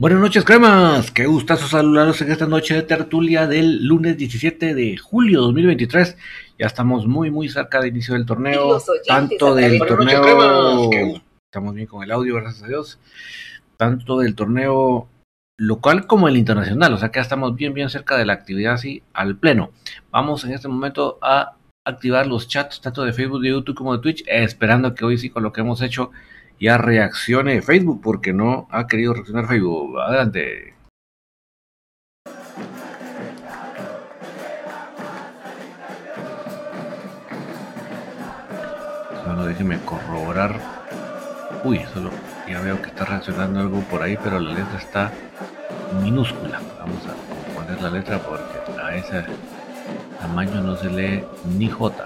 Buenas noches, cremas. Qué gustazo saludarlos en esta noche de tertulia del lunes 17 de julio 2023. Ya estamos muy, muy cerca del inicio del torneo. Tanto del torneo. Estamos bien con el audio, gracias a Dios. Tanto del torneo local como el internacional. O sea que ya estamos bien, bien cerca de la actividad así al pleno. Vamos en este momento a activar los chats, tanto de Facebook, de YouTube como de Twitch, esperando que hoy sí con lo que hemos hecho ya reaccione Facebook porque no ha querido reaccionar Facebook. Adelante. Solo déjeme corroborar. Uy, solo ya veo que está reaccionando algo por ahí, pero la letra está minúscula. Vamos a poner la letra porque a ese tamaño no se lee ni J.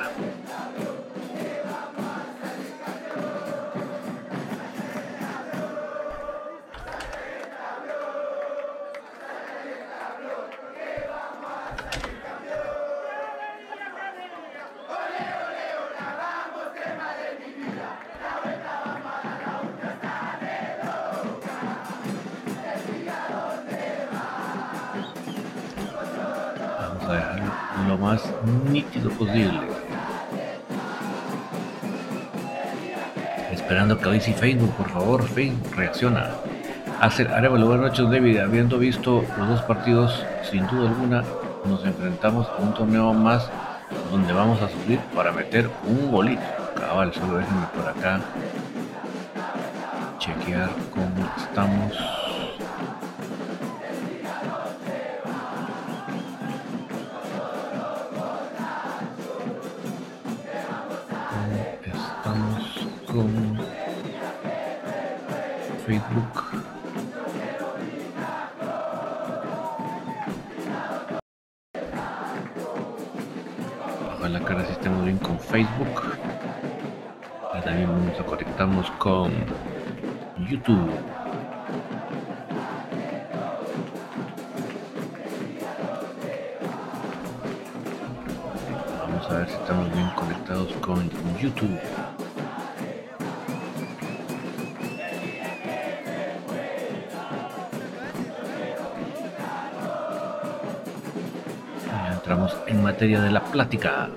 Facebook, por favor, Facebook reacciona. Hacer Arevalo, buenas noches David, habiendo visto los dos partidos, sin duda alguna nos enfrentamos a un torneo más donde vamos a sufrir para meter un bolito. Cabal, solo déjenme por acá chequear cómo estamos. Facebook. Ojalá que ahora sí estemos bien con Facebook. Y también nos conectamos con YouTube. Vamos a ver si estamos bien conectados con YouTube. Materia de la plática.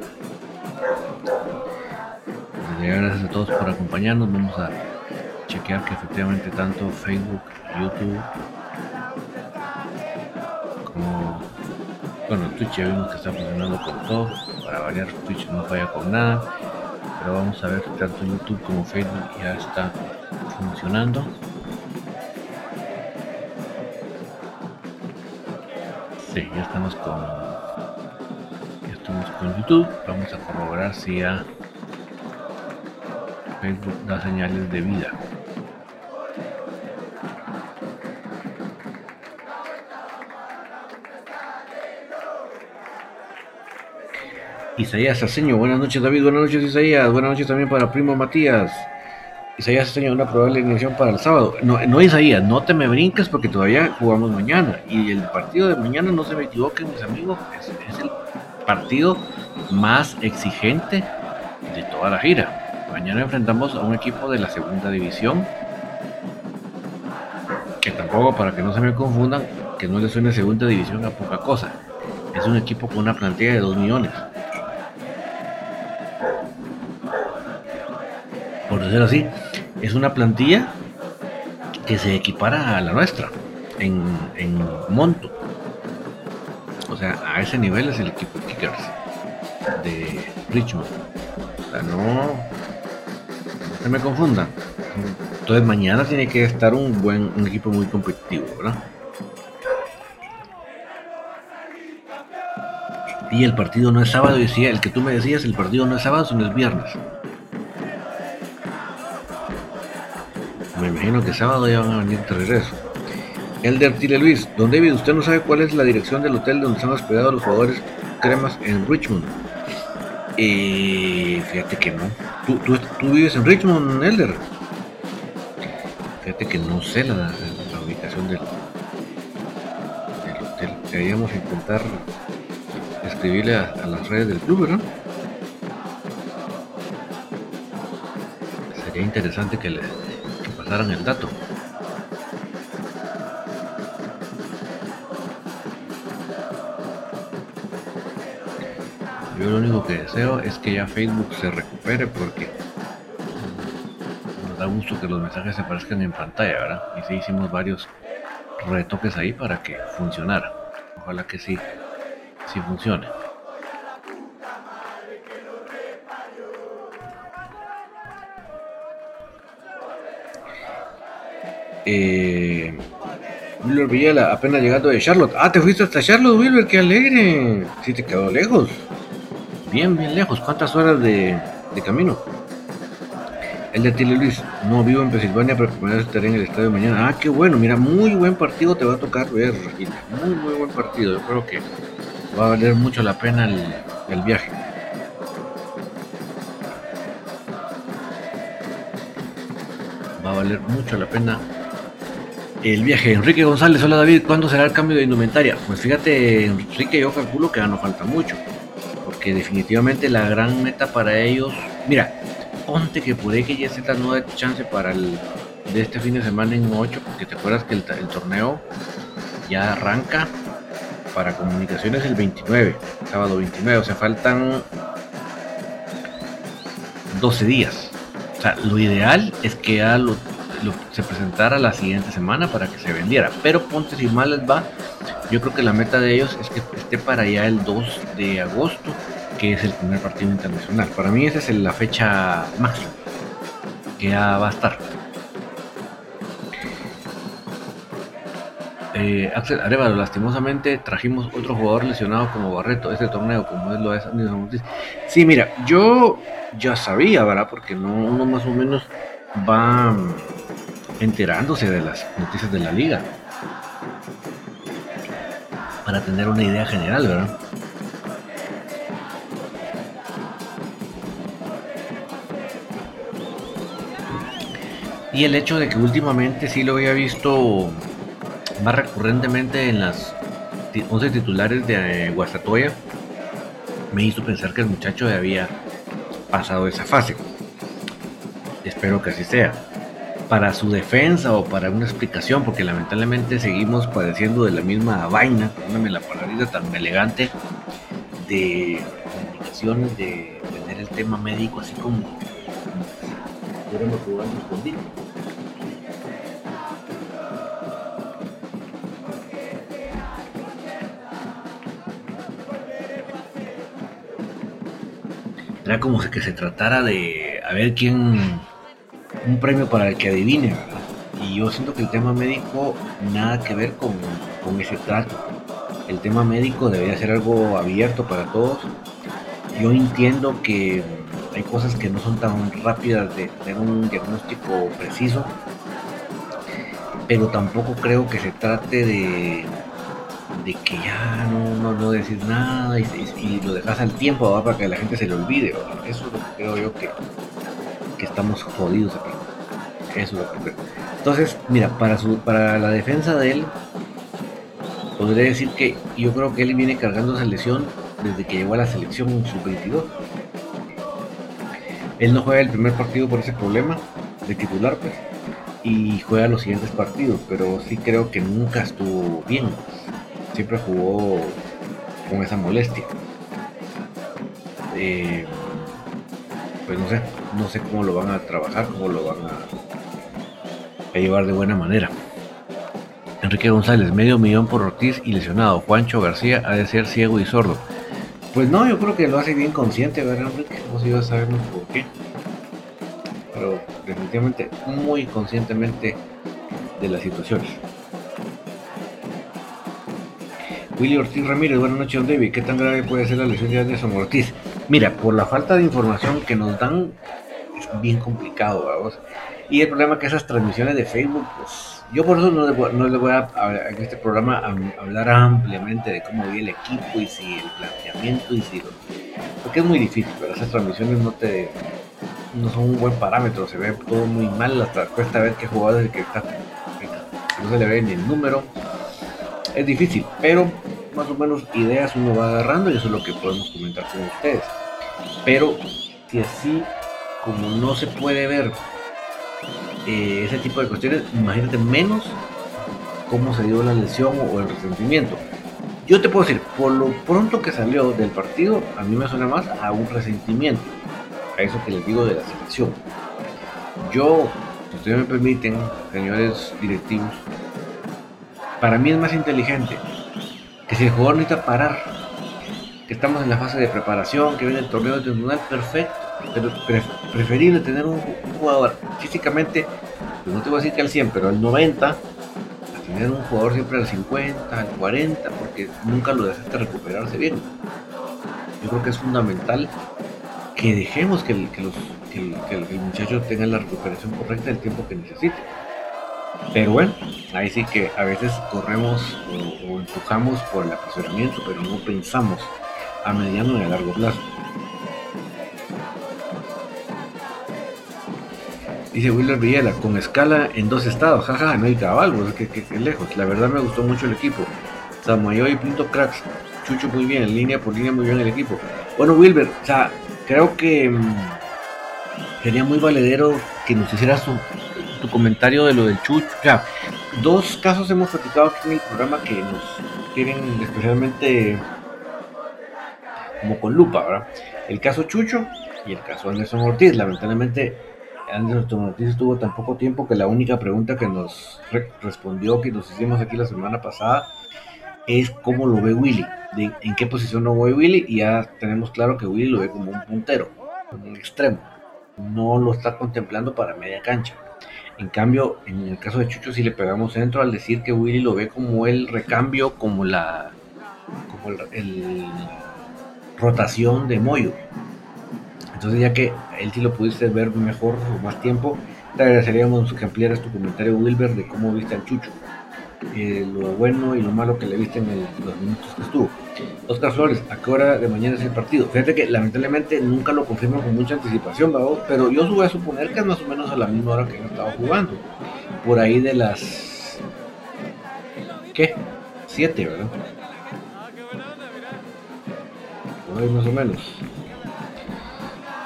Gracias a todos por acompañarnos. Vamos a chequear que efectivamente tanto Facebook, YouTube como bueno Twitch ya vimos que está funcionando con todo. Para variar Twitch no falla con nada. Pero vamos a ver si tanto YouTube como Facebook ya está funcionando. Sí, ya estamos con con YouTube. Vamos a corroborar si a Facebook da señales de vida. Isaías Aseño, buenas noches David, buenas noches Isaías, buenas noches también para Primo Matías. Isaías Aseño, una probable ignición para el sábado. No, no Isaías, no te me brinques porque todavía jugamos mañana. Y el partido de mañana, no se me equivoquen mis amigos, es el partido más exigente de toda la gira. Mañana enfrentamos a un equipo de la segunda división, que tampoco para que no se me confundan, que no le suene segunda división a poca cosa. Es un equipo con una plantilla de 2 millones. Por decirlo así, es una plantilla que se equipara a la nuestra en, en monto. O sea, a ese nivel es el equipo De Richmond. O sea, no, no se me confunda. Entonces mañana tiene que estar un buen un equipo muy competitivo, ¿verdad? Y el partido no es sábado, decía, el que tú me decías, el partido no es sábado, sino es viernes. Me imagino que sábado ya van a venir de regreso. Elder Tile Luis, don David, ¿usted no sabe cuál es la dirección del hotel donde están hospedados los jugadores cremas en Richmond? Eh, fíjate que no. ¿Tú, vives en Richmond, Elder? Fíjate que no sé la, ubicación del, del hotel. Deberíamos intentar escribirle a, las redes del club. Sería interesante que le pasaran el dato. Yo lo único que deseo es que ya Facebook se recupere porque nos da gusto que los mensajes se aparezcan en pantalla, ¿verdad? Y sí hicimos varios retoques ahí para que funcionara. Ojalá que sí, sí funcione. Eh, Wilber Villela, apenas llegando de Charlotte. Ah, te fuiste hasta Charlotte, Wilber, qué alegre. Sí, te quedó lejos bien, bien lejos. ¿Cuántas horas de, camino? El de Tilly Luis, no vivo en Pensilvania, pero primera estaré en el estadio mañana. Ah, qué bueno, mira, muy buen partido te va a tocar ver, Regina. Muy, muy buen partido. Yo creo que va a valer mucho la pena el, viaje. Va a valer mucho la pena el viaje. Enrique González, hola David, ¿cuándo será el cambio de indumentaria? Pues fíjate, Enrique, yo calculo que ya no falta mucho definitivamente la gran meta para ellos, mira, ponte que puede que ya sea no chance para el de este fin de semana en 8, porque te acuerdas que el, torneo ya arranca para comunicaciones el 29, sábado 29, o sea, faltan 12 días. O sea, lo ideal es que lo, se presentara la siguiente semana para que se vendiera, pero ponte si mal les va, yo creo que la meta de ellos es que esté para allá el 2 de agosto que es el primer partido internacional. Para mí esa es la fecha máxima que ya va a estar. Eh, Axel Arevalo, lastimosamente trajimos otro jugador lesionado como Barreto este torneo, como es lo es Sí, mira, yo ya sabía, ¿verdad? Porque no, uno más o menos va enterándose de las noticias de la liga para tener una idea general, ¿verdad? Y el hecho de que últimamente sí lo había visto más recurrentemente en las 11 titulares de eh, Guastatoya me hizo pensar que el muchacho había pasado esa fase. Espero que así sea. Para su defensa o para una explicación, porque lamentablemente seguimos padeciendo de la misma vaina, perdóname la palabra tan elegante, de comunicaciones, de tener el tema médico así como, como Era como que se tratara de a ver quién. Un premio para el que adivine, ¿verdad? Y yo siento que el tema médico nada que ver con, ese trato. El tema médico debería ser algo abierto para todos. Yo entiendo que hay cosas que no son tan rápidas de tener un diagnóstico preciso, pero tampoco creo que se trate de de que ya no, no, decir nada y, lo dejas al tiempo para que la gente se le olvide. Eso es lo que creo yo que, que estamos jodidos aquí. Eso es lo que creo. Entonces, mira, para, su, para la defensa de él, podría decir que yo creo que él viene cargando esa lesión desde que llegó a la selección sub-22. Él no juega el primer partido por ese problema de titular, pues, y juega los siguientes partidos, pero sí creo que nunca estuvo bien siempre jugó con esa molestia. Eh, pues no sé, no sé cómo lo van a trabajar, cómo lo van a, llevar de buena manera. Enrique González, medio millón por Ortiz y lesionado. Juancho García ha de ser ciego y sordo. Pues no, yo creo que lo hace bien consciente, ¿verdad, Enrique? No sé, ya sabemos por qué. Pero definitivamente muy conscientemente de las situaciones. Willy Ortiz Ramírez, buenas noches, David. ¿Qué tan grave puede ser la lesión de Anderson Ortiz? Mira, por la falta de información que nos dan, es bien complicado, vamos. Y el problema es que esas transmisiones de Facebook, pues yo por eso no les voy, a, en este programa hablar ampliamente de cómo vi el equipo y si el planteamiento y si porque es muy difícil, pero esas transmisiones no te no son un buen parámetro, se ve todo muy mal, hasta cuesta ver qué jugador es el que está, no se le ve ni el número, es difícil, pero más o menos ideas uno va agarrando y eso es lo que podemos comentar con ustedes. Pero si así como no se puede ver eh, ese tipo de cuestiones, imagínate menos cómo se dio la lesión o el resentimiento. Yo te puedo decir, por lo pronto que salió del partido, a mí me suena más a un resentimiento, a eso que les digo de la selección. Yo, si ustedes me permiten, señores directivos, para mí es más inteligente que si el jugador necesita parar, que estamos en la fase de preparación, que viene el torneo internacional, perfecto, pero preferible tener un, jugador físicamente, pues no te voy a decir que al 100, pero al 90, a tener un jugador siempre al 50, al 40, porque nunca lo dejaste recuperarse bien. Yo creo que es fundamental que dejemos que el, que los, que el muchacho tenga la recuperación correcta el tiempo que necesite. Pero bueno, ahí sí que a veces corremos o, empujamos por el apasionamiento, pero no pensamos a mediano y a largo plazo. Dice Willer Villela, con escala en dos estados, jaja, no hay caballos, que, que, lejos. La verdad me gustó mucho el equipo. Samayo y Pinto Cracks, Chucho muy bien, línea por línea muy bien el equipo. Bueno, Wilber, o sea, creo que mm, sería muy valedero que nos hicieras un, tu comentario de lo del Chucho. Dos casos hemos platicado aquí en el programa que nos tienen especialmente como con lupa. El caso Chucho y el caso Anderson Ortiz. Lamentablemente, Anderson Ortiz estuvo tan poco tiempo que la única pregunta que nos respondió, que nos hicimos aquí la semana pasada, es cómo lo ve Willy, en qué posición lo ve Willy, y ya tenemos claro que Willy lo ve como un puntero, como un extremo. No lo está contemplando para media cancha. En cambio, en el caso de Chucho sí le pegamos centro al decir que Willy lo ve como el recambio, como la como el, rotación de Moyo. Entonces ya que él sí lo pudiste ver mejor o más tiempo, te agradeceríamos que ampliaras tu comentario Wilber de cómo viste al Chucho. Eh, lo bueno y lo malo que le viste en los minutos que estuvo. Oscar Flores, ¿a qué hora de mañana es el partido? Fíjate que lamentablemente nunca lo confirmo con mucha anticipación, pero yo voy a suponer que es más o menos a la misma hora que yo estaba jugando. Por ahí de las. ¿Qué? Siete, ¿verdad? Por ahí más o menos.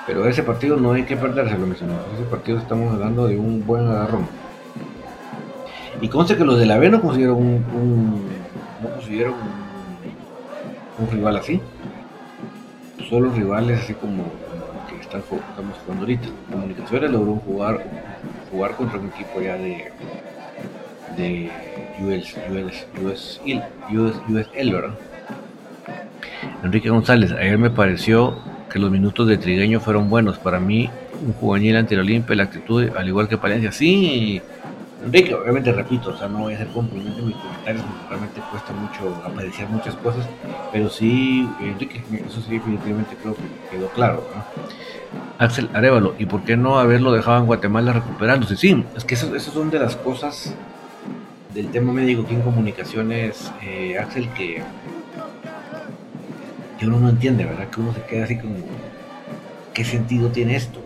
Pero ese partido no hay que perdérselo, lo Ese partido estamos hablando de un buen agarrón. Y conste que los de la B no consiguieron un, no consiguieron un, rival así. Solo rivales así como que están, estamos jugando ahorita. Comunicaciones logró jugar, jugar contra un equipo ya de de US, US, US, USL, ¿verdad? Enrique González, ayer me pareció que los minutos de Trigueño fueron buenos. Para mí, un juvenil ante el Olimpia, la actitud, al igual que Palencia, sí, Enrique, obviamente repito, o sea, no voy a hacer compromiso en mis comentarios, realmente cuesta mucho apreciar muchas cosas, pero sí, Enrique, eso sí definitivamente creo que quedó claro. Axel Arevalo, ¿y por qué no haberlo dejado en Guatemala recuperándose? Sí, es que esas, son de las cosas del tema médico aquí en comunicaciones, eh, Axel, que, uno no entiende, ¿verdad? Que uno se queda así como, ¿qué sentido tiene esto?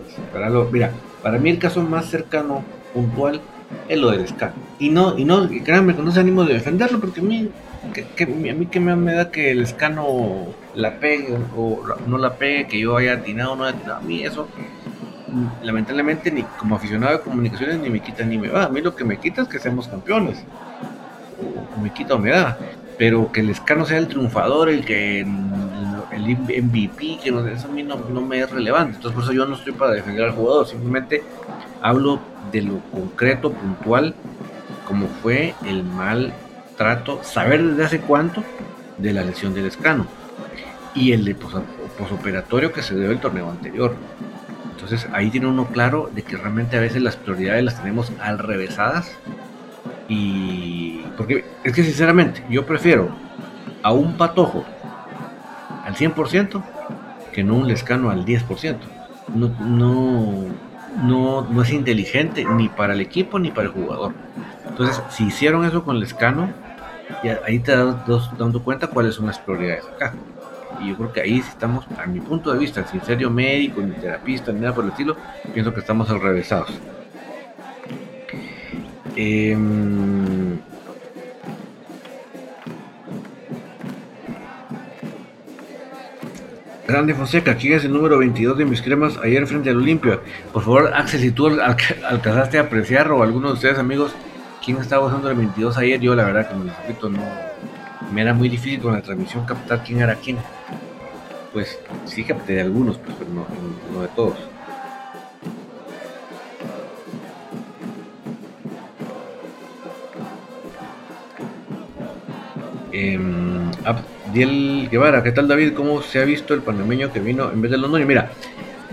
Mira, para mí el caso más cercano, puntual, es lo del escano. Y no, y no, créanme que no se ánimo de defenderlo, porque a mí, que, a mí que me, da que el escano la pegue o no la pegue, que yo haya atinado o no haya atinado. A mí eso, lamentablemente, ni como aficionado de comunicaciones, ni me quita ni me va. A mí lo que me quita es que seamos campeones. O me quita o me da. Pero que el escano sea el triunfador, el que el MVP, que no, eso a mí no, no me es relevante. Entonces, por eso yo no estoy para defender al jugador, simplemente hablo de lo concreto, puntual, como fue el mal trato, saber desde hace cuánto de la lesión del escano y el de posoperatorio que se dio el torneo anterior. Entonces ahí tiene uno claro de que realmente a veces las prioridades las tenemos al revésadas y porque es que sinceramente yo prefiero a un patojo al 100% que no un lescano al 10%. No, no no, no es inteligente ni para el equipo ni para el jugador. Entonces, si hicieron eso con Lescano, ya ahí te das dando cuenta cuáles son las prioridades acá. Y yo creo que ahí estamos, a mi punto de vista, sin serio médico, ni terapista, ni nada por el estilo, pienso que estamos al revésados. Em, Grande Fonseca, aquí es el número 22 de mis cremas ayer frente al Olimpia. Por favor, Axel, si tú alcanzaste a apreciar o alguno de ustedes amigos, quién estaba usando el 22 ayer, yo la verdad que me repito, no me era muy difícil con la transmisión captar quién era quién. Pues sí capté de algunos, pues, pero no de todos. Eh, Abdiel Guevara, ¿qué tal David? ¿Cómo se ha visto el panameño que vino en vez de Londoño? Mira,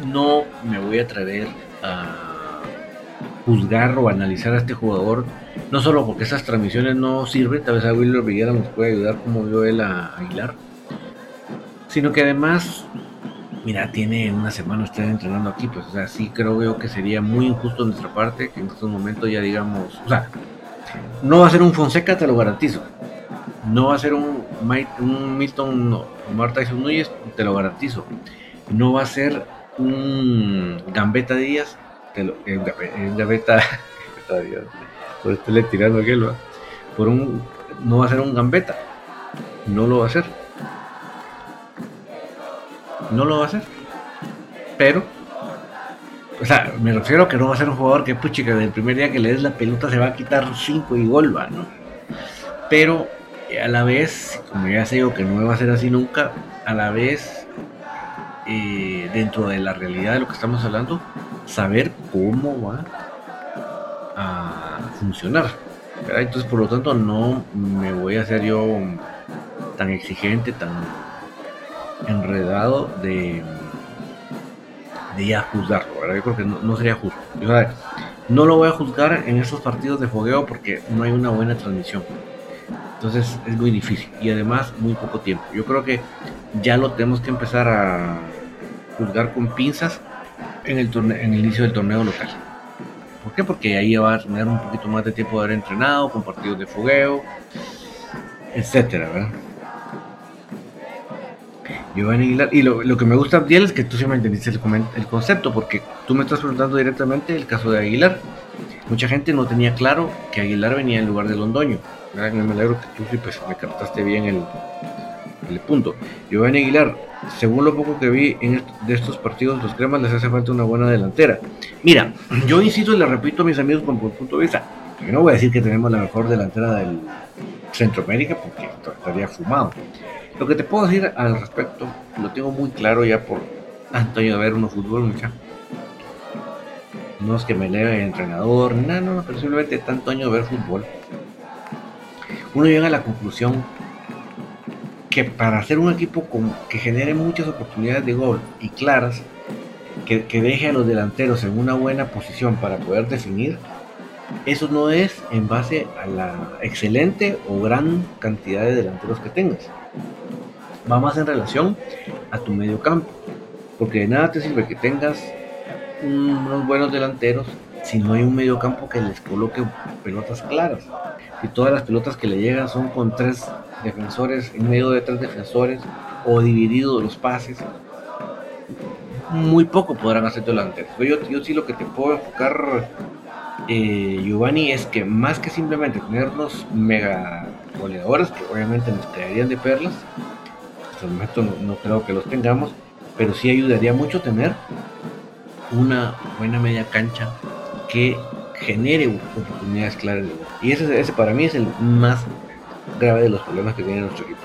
no me voy a atrever a juzgar o analizar a este jugador, no solo porque esas transmisiones no sirven, tal vez a Willow Villera nos puede ayudar como vio él a Aguilar, sino que además, mira, tiene una semana usted entrenando aquí, pues, o sea, sí creo yo que sería muy injusto de nuestra parte que en estos momentos ya digamos, o sea, no va a ser un Fonseca, te lo garantizo, no va a ser un, un Milton o Marta Tyson Núñez, te lo garantizo. No va a ser un Gambetta Díaz, te lo, eh, eh Gambetta, por estarle tirando aquel, ¿va? por un, no va a ser un Gambetta, no lo va a hacer. No lo va a hacer. Pero, o sea, me refiero a que no va a ser un jugador que, puchi, que desde el primer día que le des la pelota se va a quitar 5 y gol, ¿va? ¿no? Pero a la vez, como ya se digo que no va a ser así nunca, a la vez, eh, dentro de la realidad de lo que estamos hablando, saber cómo va a funcionar. Entonces, por lo tanto, no me voy a hacer yo tan exigente, tan enredado de, de juzgarlo. Yo creo que no, sería justo. no lo voy a juzgar en esos partidos de fogueo porque no hay una buena transmisión. Entonces es muy difícil y además muy poco tiempo. Yo creo que ya lo tenemos que empezar a juzgar con pinzas en el, en el inicio del torneo local. ¿Por qué? Porque ahí va a tener un poquito más de tiempo de haber entrenado, con partidos de fogueo, etcétera, ¿verdad? Giovanni Aguilar, y lo, que me gusta él es que tú me entendiste el, el concepto, porque tú me estás preguntando directamente el caso de Aguilar. Mucha gente no tenía claro que Aguilar venía en lugar de Londoño me alegro que tú sí pues, me captaste bien el, el punto. Giovanni Aguilar, según lo poco que vi en de estos partidos, los cremas les hace falta una buena delantera. Mira, yo insisto y le repito a mis amigos con punto de vista. Yo no voy a decir que tenemos la mejor delantera del Centroamérica porque estaría fumado. Lo que te puedo decir al respecto, lo tengo muy claro ya por tanto año de ver uno fútbol, mucha. No es que me eleve el entrenador, no, no, pero simplemente tanto año de ver fútbol uno llega a la conclusión que para hacer un equipo que genere muchas oportunidades de gol y claras, que, deje a los delanteros en una buena posición para poder definir, eso no es en base a la excelente o gran cantidad de delanteros que tengas. Va más en relación a tu medio campo. Porque de nada te sirve que tengas unos buenos delanteros si no hay un medio campo que les coloque pelotas claras y todas las pelotas que le llegan son con tres defensores, en medio de tres defensores, o divididos los pases, muy poco podrán hacer delante. Yo, yo sí lo que te puedo enfocar, eh, Giovanni, es que más que simplemente tenernos mega goleadores, que obviamente nos caerían de perlas, hasta el momento no, creo que los tengamos, pero sí ayudaría mucho tener una buena media cancha que genere oportunidades claras Y ese, ese para mí es el más grave de los problemas que tiene nuestro equipo.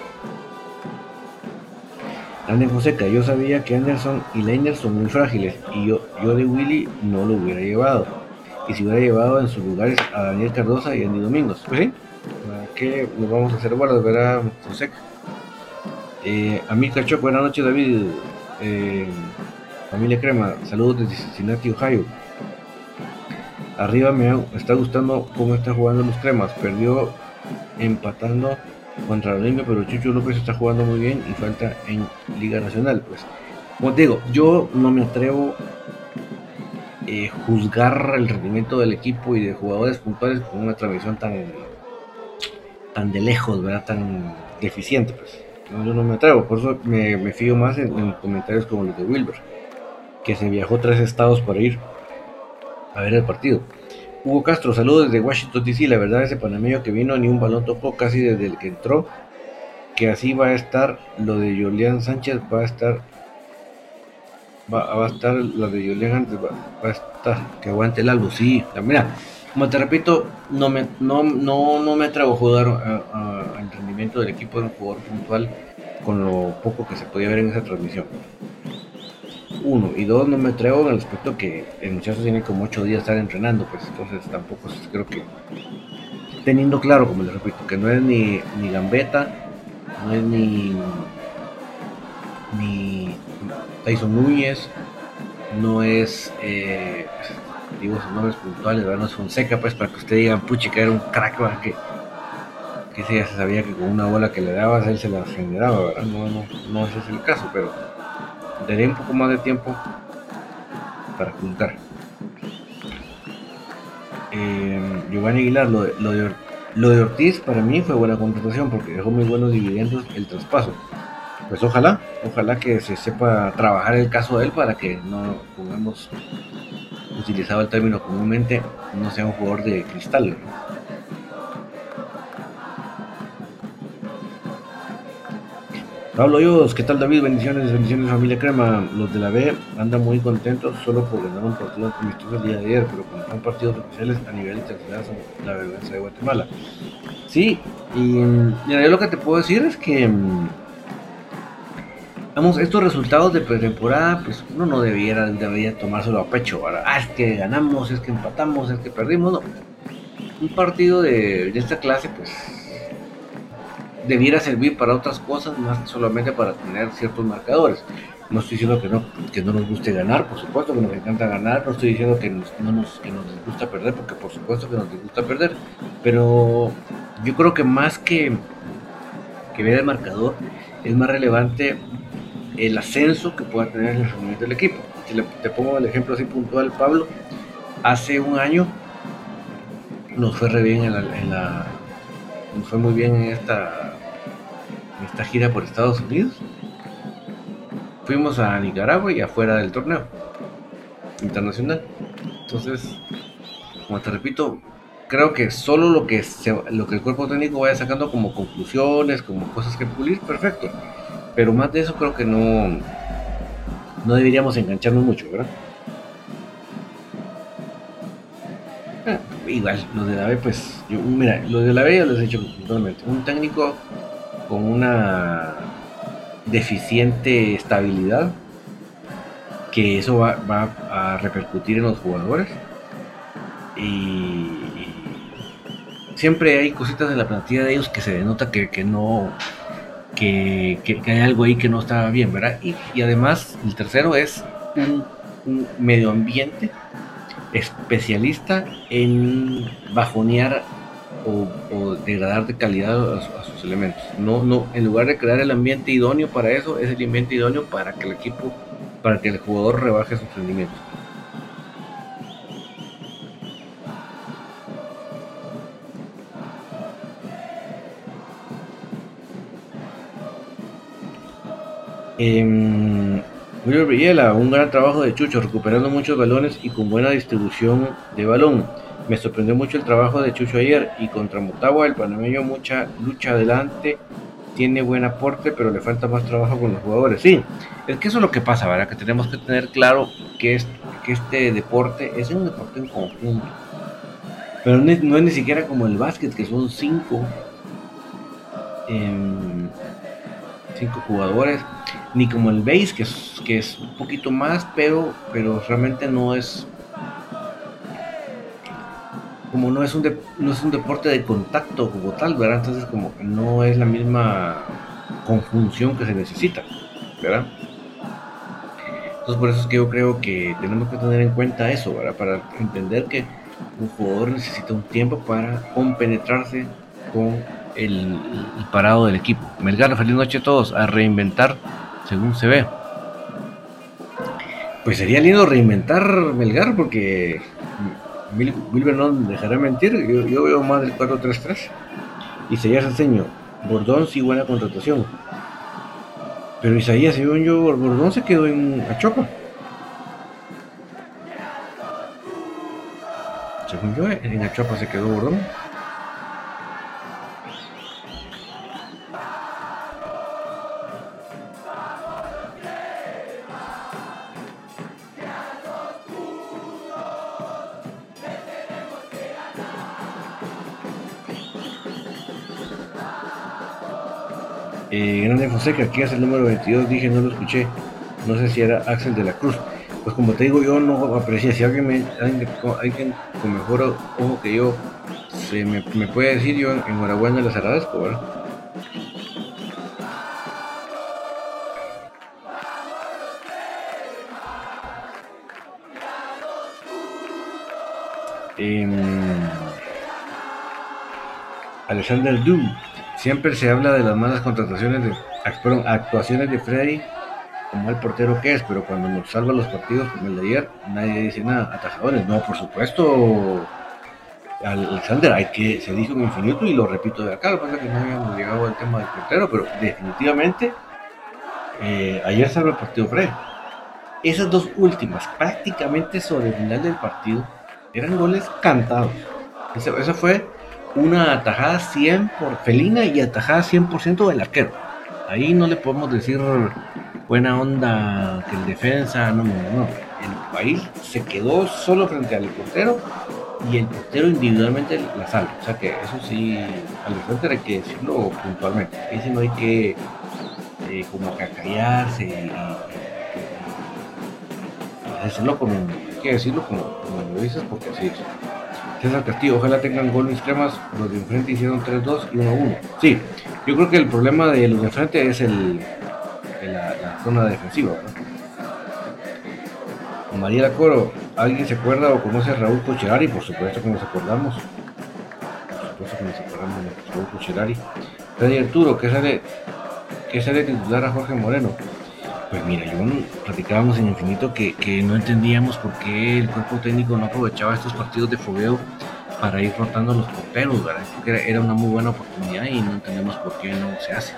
Anderson Fonseca, yo sabía que Anderson y Leiner son muy frágiles y yo, yo de Willy no lo hubiera llevado. Y si hubiera llevado en sus lugares a Daniel Cardosa y Andy Domingos. Pues sí, ¿qué nos vamos a hacer guardas, verdad, Fonseca? Eh, Amir Cachoc, buenas noches David. Eh, familia Crema, saludos desde Cincinnati, Ohio. Arriba me está gustando cómo está jugando los cremas. Perdió empatando contra Olimpia, pero Chucho López está jugando muy bien y falta en Liga Nacional. Pues, como te digo, yo no me atrevo eh, juzgar el rendimiento del equipo y de jugadores puntuales con una transmisión tan, tan de lejos, ¿verdad? Tan deficiente, pues. yo no me atrevo, por eso me, fío más en, comentarios como los de Wilber, que se viajó tres estados para ir a ver el partido. Hugo Castro, saludos desde Washington DC. La verdad, ese panameño que vino ni un balón tocó casi desde el que entró. Que así va a estar lo de Julián Sánchez, va a estar va, a estar la de Julián antes, va, a estar, que aguante el algo, sí, mira, como te repito, no me, no, no, no me atrevo a jugar al rendimiento del equipo de un jugador puntual con lo poco que se podía ver en esa transmisión. Uno, y dos, no me atrevo en el aspecto que el muchacho tiene como ocho días de estar entrenando, pues entonces tampoco creo que teniendo claro, como les repito, que no es ni, ni gambeta, no es ni ni Tyson Núñez, no es, eh, digo sus nombres puntuales, no es Fonseca, pues para que usted diga, puchi, que era un crack, que, que ya se sabía que con una bola que le dabas él se la generaba, ¿verdad? No, no, no ese es el caso, pero daré un poco más de tiempo para juzgar. Eh, Giovanni Aguilar, lo lo, de, lo de Ortiz para mí fue buena contratación porque dejó muy buenos dividendos el traspaso pues ojalá, ojalá que se sepa trabajar el caso de él para que no, hemos utilizado el término comúnmente, no sea un jugador de cristal. Pablo Yos, ¿qué tal David? Bendiciones, bendiciones familia Crema. Los de la B andan muy contentos solo por ganar un partido amistoso el día de ayer, pero cuando son partidos oficiales a nivel internacional son la vergüenza de Guatemala. Sí, y mira, yo lo que te puedo decir es que mm, Vamos, estos resultados de pretemporada, pues uno no debiera, debería tomárselo a pecho. Ah, es que ganamos, es que empatamos, es que perdimos. No. Un partido de, esta clase, pues debiera servir para otras cosas, más solamente para tener ciertos marcadores. No estoy diciendo que no, que no nos guste ganar, por supuesto que nos encanta ganar, no estoy diciendo que, no nos, que nos gusta perder, porque por supuesto que nos gusta perder, pero yo creo que más que, que ver el marcador, es más relevante el ascenso que pueda tener el rendimiento del equipo. Si te pongo el ejemplo así puntual, Pablo, hace un año nos fue re bien en la, nos fue muy bien en esta, esta gira por Estados Unidos. Fuimos a Nicaragua y afuera del torneo internacional. Entonces, como te repito, creo que solo lo que, lo que el cuerpo técnico vaya sacando como conclusiones, como cosas que pulir, perfecto pero más de eso creo que no, no deberíamos engancharnos mucho, ¿verdad? Ah, igual, los de la B, pues, yo, mira, los de la B ya les he dicho totalmente. Un técnico con una deficiente estabilidad, que eso va, a repercutir en los jugadores. Y siempre hay cositas en la plantilla de ellos que se denota que, que no que, hay algo ahí que no está bien, ¿verdad? Y, además, el tercero es un, medio ambiente especialista en bajonear o, degradar de calidad a, sus elementos. No, no, en lugar de crear el ambiente idóneo para eso, es el ambiente idóneo para que el equipo, para que el jugador rebaje sus rendimientos. Eh, Villela, un gran trabajo de Chucho, recuperando muchos balones y con buena distribución de balón. Me sorprendió mucho el trabajo de Chucho ayer y contra Motagua el panameño mucha lucha adelante, tiene buen aporte, pero le falta más trabajo con los jugadores. Sí, es que eso es lo que pasa, ¿verdad? Que tenemos que tener claro que, es, que este deporte es un deporte en conjunto. Pero no es, ni siquiera como el básquet, que son cinco, em, cinco jugadores ni como el base, que es, que es un poquito más, pero, pero realmente no es como no es un no es un deporte de contacto como tal, ¿verdad? Entonces como no es la misma conjunción que se necesita, ¿verdad? Entonces por eso es que yo creo que tenemos que tener en cuenta eso, ¿verdad? Para entender que un jugador necesita un tiempo para compenetrarse con el, el parado del equipo. Melgar, feliz noche a todos, a reinventar según se ve. pues sería lindo reinventar Melgar porque Wilber no dejará mentir, yo, veo más del 4-3-3 y Bordón sí buena contratación. Pero Isaías, según yo, Bordón se quedó en Achopa. Según yo, en Achopa se quedó Bordón. Eh, Grande Fonseca, aquí es el número 22, dije, no lo escuché. No sé si era Axel de la Cruz. Pues como te digo, yo no aprecié. Si alguien, me, alguien, con mejor ojo que yo se me, puede decir, yo enhorabuena les agradezco, ¿verdad? Eh, Alexander Doom Siempre se habla de las malas contrataciones de actuaciones de Freddy como el portero que es, pero cuando nos salva los partidos como el de ayer, nadie dice nada. Atajadores, no, por supuesto. Alexander, hay que, se dijo en infinito y lo repito de acá, lo que pasa es que no habíamos llegado al tema del portero, pero definitivamente eh, ayer salva el partido Freddy. Esas dos últimas, prácticamente sobre el final del partido, eran goles cantados. Esa, fue una atajada 100 por felina y atajada 100% del arquero. Ahí no le podemos decir buena onda que el defensa, no, no, no. El país se quedó solo frente al portero y el portero individualmente la salva. O sea que eso sí, al frente hay que decirlo puntualmente. Ahí sí no hay que eh, como callarse y, decirlo como, hay que decirlo como, como lo dices porque así es. César Castillo, ojalá tengan gol mis cremas. Los de enfrente hicieron 3-2 y 1-1. Sí, yo creo que el problema de los de enfrente es el, la, zona defensiva. María Coro, ¿alguien se acuerda o conoce a Raúl Cocherari? Por supuesto que nos acordamos. Por supuesto que nos acordamos de Raúl Cocherari. Freddy Arturo, ¿qué sale, qué sale titular a Jorge Moreno? Pues mira, yo platicábamos en Infinito que, no entendíamos por qué el cuerpo técnico no aprovechaba estos partidos de fogueo para ir rotando los porteros, ¿verdad? Porque era una muy buena oportunidad y no entendemos por qué no se hace.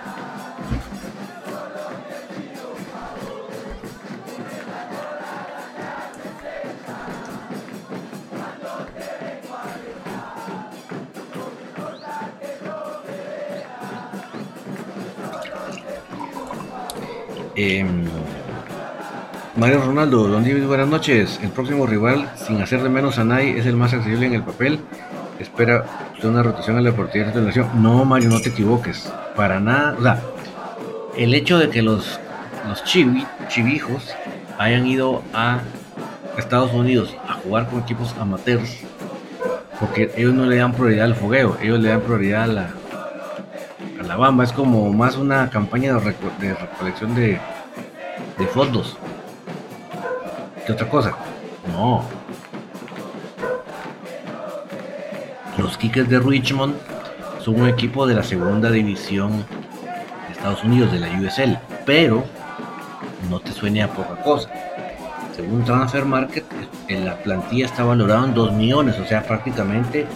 Em, Mario Ronaldo, don David, buenas noches. El próximo rival, sin hacer de menos a nadie, es el más accesible en el papel. Espera usted una rotación a la Deportiva de Nación. No, Mario, no te equivoques. Para nada. O sea, el hecho de que los, los chivijos hayan ido a Estados Unidos a jugar con equipos amateurs, porque ellos no le dan prioridad al fogueo, ellos le dan prioridad a la, la Bamba. Es como más una campaña de, recolección de, de fondos. ¿Qué otra cosa? No. Los Kickers de Richmond son un equipo de la segunda división de Estados Unidos, de la USL, pero no te suene a poca cosa. Según Transfer Market, en la plantilla está valorada en 2 millones, o sea, prácticamente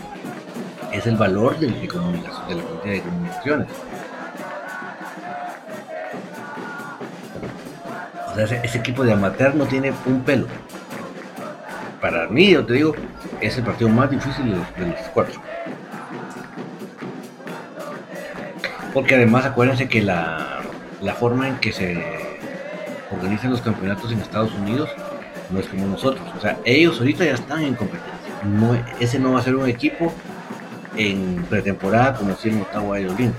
es el valor de, de la cantidad de comunicaciones. O sea, ese, equipo de amateur no tiene un pelo. Para mí, yo te digo, es el partido más difícil de los, cuatro. Porque además acuérdense que la, la forma en que se organizan los campeonatos en Estados Unidos no es como nosotros. O sea, ellos ahorita ya están en competencia. Ese no va a ser un equipo en pretemporada como si en Ottawa Aerolíneas.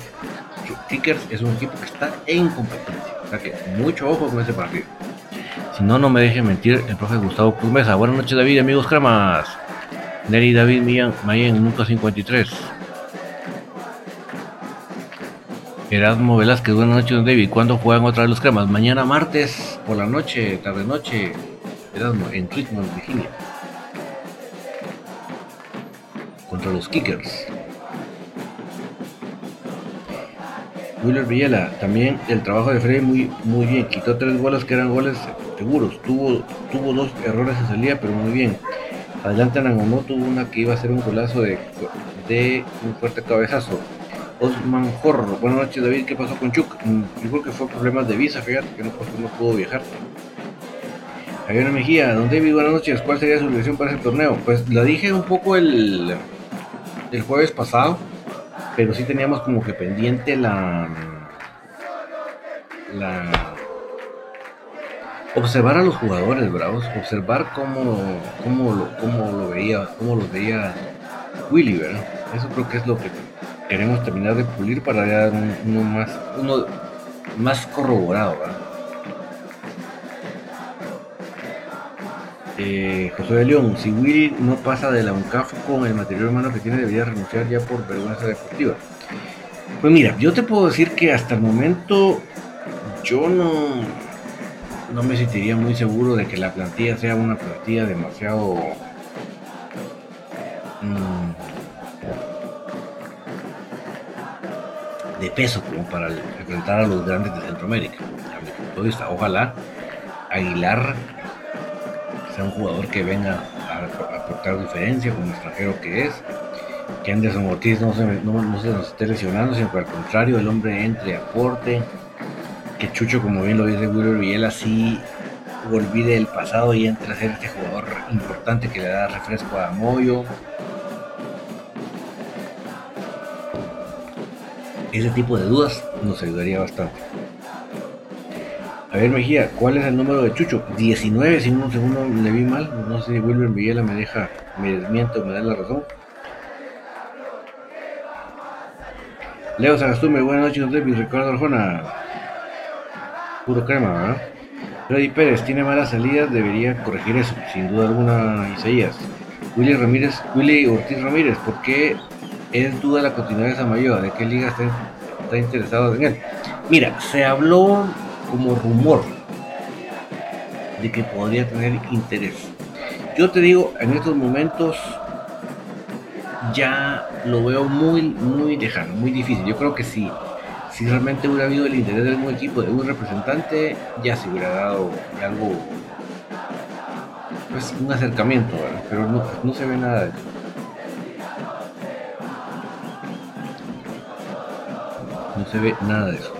Kickers es un equipo que está en competencia. O sea que mucho ojo con ese partido. Si no, no me deje mentir el profe Gustavo Cruz Mesa. Buenas noches, David, amigos cremas. Nelly David Mayen, nunca 53. Erasmo Velázquez, buenas noches, David. ¿Cuándo juegan otra vez los cremas? Mañana martes, por la noche, tarde noche. Erasmo, en Richmond, Virginia. Los Kickers. Willer Villela, también el trabajo de Freddy muy, muy bien. Quitó tres goles que eran goles seguros. Tuvo, tuvo dos errores en salida, pero muy bien. Adelante Nangonó tuvo una que iba a ser un golazo de, de un fuerte cabezazo. Osman Jorro, buenas noches David, ¿qué pasó con Chuk? Mm, yo creo que fue problemas de visa, fíjate que no, no pudo viajar. Javier Mejía, don David, buenas noches, ¿cuál sería su elección para ese torneo? Pues la dije un poco el, el jueves pasado, pero sí teníamos como que pendiente la la observar a los jugadores bravos, observar cómo, cómo, lo, cómo lo veía, cómo lo veía Willy, ¿verdad? Eso creo que es lo que queremos terminar de pulir para dar uno más, uno más corroborado, ¿verdad? Eh, José de León, si Willy no pasa de la UNCAF con el material humano que tiene, debería renunciar ya por vergüenza deportiva. Pues mira, yo te puedo decir que hasta el momento yo no, no me sentiría muy seguro de que la plantilla sea una plantilla demasiado mm, de peso como para enfrentar a los grandes de Centroamérica. Ojalá Aguilar sea un jugador que venga a aportar diferencia como extranjero que es. Que Anderson Ortiz no se, no, se nos esté lesionando, sino que al contrario, el hombre entre, aporte. Que Chucho, como bien lo dice Wilber Villela, sí olvide el pasado y entre a ser este jugador importante que le da refresco a Moyo. Ese tipo de dudas nos ayudaría bastante. A ver, Mejía, ¿cuál es el número de Chucho? 19, si un segundo le vi mal. No sé si Wilber Villela me deja, me desmiente o me da la razón. Leo Sagastume, buenas noches. Ricardo Arjona. Puro crema, ¿verdad? Freddy Pérez tiene malas salidas, debería corregir eso, sin duda alguna, Isaías. Willy Ramírez, Willy Ortiz Ramírez, ¿por qué es duda la continuidad de Samayoa? ¿De qué liga está interesado en él? Mira, se habló como rumor de que podría tener interés. Yo te digo, en estos momentos ya lo veo muy, muy lejano, muy difícil. Yo creo que si, si realmente hubiera habido el interés de un equipo, de un representante, ya se hubiera dado algo, pues un acercamiento, pero no, no se ve nada de eso. No se ve nada de eso.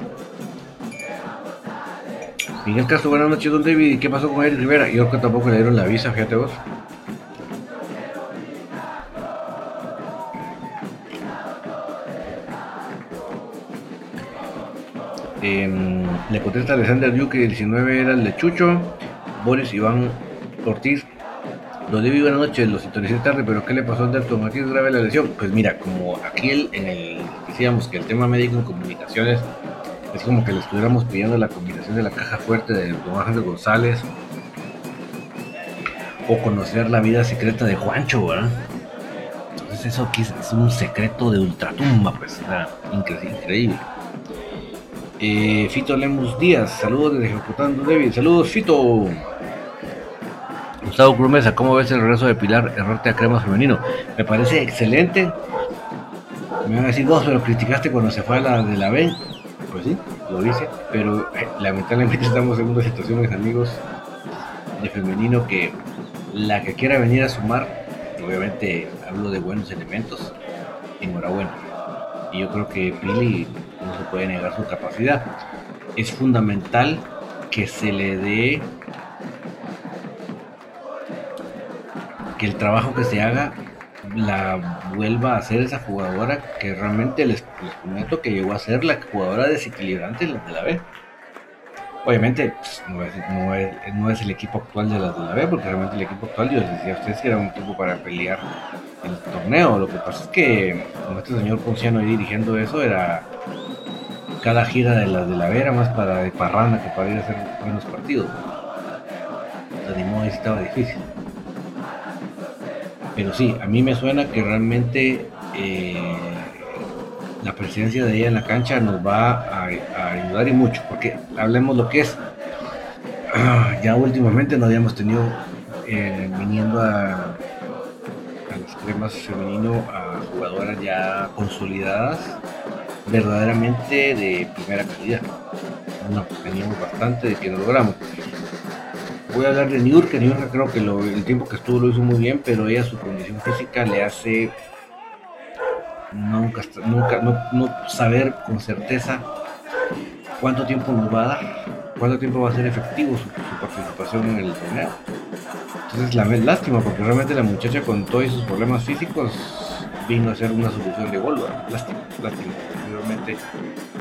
Miguel Castro, buenas noches, don David. ¿Qué pasó con Eric Rivera? Creo que tampoco le dieron la visa, fíjate vos. Em, le contesta Alexander que el 19 era el de Chucho. Boris Iván Ortiz. Don David, buenas noches. Lo sintonicé tarde, pero ¿qué le pasó a Anderson Martínez grave la lesión? Pues mira, como aquí en el, decíamos que el tema médico en comunicaciones es como que le estuviéramos pidiendo la combinación de la caja fuerte de Don Ángel González o conocer la vida secreta de Juancho, ¿verdad? Entonces eso aquí es un secreto de ultratumba, pues, increíble. Eh, Fito Lemus Díaz, saludos desde Ejecutando David, saludos Fito. Gustavo Crumesa, ¿cómo ves el regreso de Pilar Errarte a Crema Femenino? Me parece excelente. Me van a decir dos, pero criticaste cuando se fue a la de la B pues sí, lo dice, pero eh, lamentablemente estamos en una situación, mis amigos, de femenino que la que quiera venir a sumar, obviamente hablo de buenos elementos, enhorabuena. Y yo creo que Pili no se puede negar su capacidad. Es fundamental que se le dé que el trabajo que se haga la vuelva a ser esa jugadora que realmente les, prometo que llegó a ser la jugadora desequilibrante de la B. Obviamente pues, no, es, el equipo actual de las de la B, porque realmente el equipo actual, yo les decía a ustedes que era un equipo para pelear el torneo. Lo que pasa es que con este señor Ponciano ahí dirigiendo eso era cada gira de las de la B era más para de parranda que para ir a hacer buenos partidos. Entonces, ni modo, estaba difícil. Pero sí, a mí me suena que realmente eh, la presencia de ella en la cancha nos va a, ayudar y mucho, porque hablemos lo que es. Ya últimamente no habíamos tenido eh, viniendo a, a los cremas femenino a jugadoras ya consolidadas verdaderamente de primera calidad. No, teníamos bastante de que lo logramos. Voy a hablar de Niurka, Niurka creo que el tiempo que estuvo lo hizo muy bien, pero ella su condición física le hace nunca, nunca no, saber con certeza cuánto tiempo nos va a dar, cuánto tiempo va a ser efectivo su, participación en el torneo. Entonces la lástima, porque realmente la muchacha con todos sus problemas físicos vino a ser una solución de gol, lástima, lástima. Realmente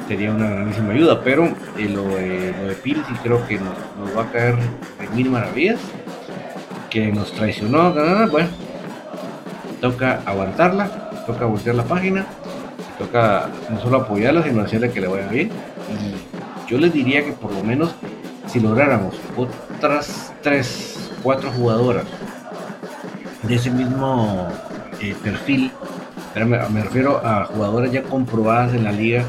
sería una grandísima ayuda, pero eh, lo, de, lo Piri sí creo que nos, va a caer en mil maravillas, que nos traicionó, bueno, toca aguantarla, toca voltear la página, toca no solo apoyarla, sino hacerle que le vaya bien. Y yo les diría que por lo menos si lográramos otras tres, cuatro jugadoras de ese mismo eh, perfil, me, refiero a jugadoras ya comprobadas en la liga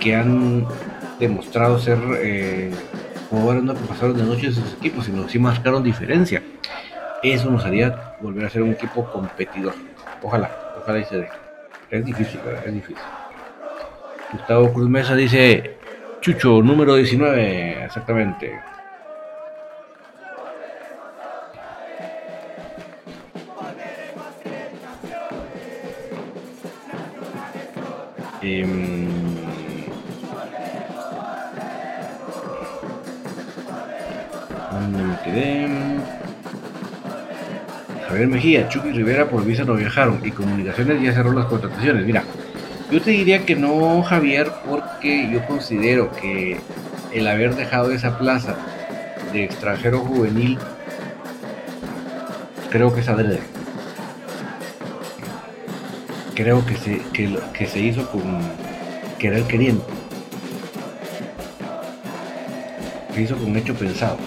que han demostrado ser eh, jugadores no que pasaron de noche en sus equipos, sino que sí marcaron diferencia. Eso nos haría volver a ser un equipo competidor. Ojalá, ojalá y se dé. Es difícil. Es difícil. Gustavo Cruz Mesa dice, Chucho, número 19, exactamente. Eh, ¿Dónde me quedé? Javier Mejía, Chucky Rivera por visa no viajaron y Comunicaciones ya cerró las contrataciones. Mira, yo te diría que no, Javier, porque yo considero que el haber dejado esa plaza de extranjero juvenil, creo que es adrede. Creo que se, que, se hizo con querer queriendo. Se hizo con hecho pensado.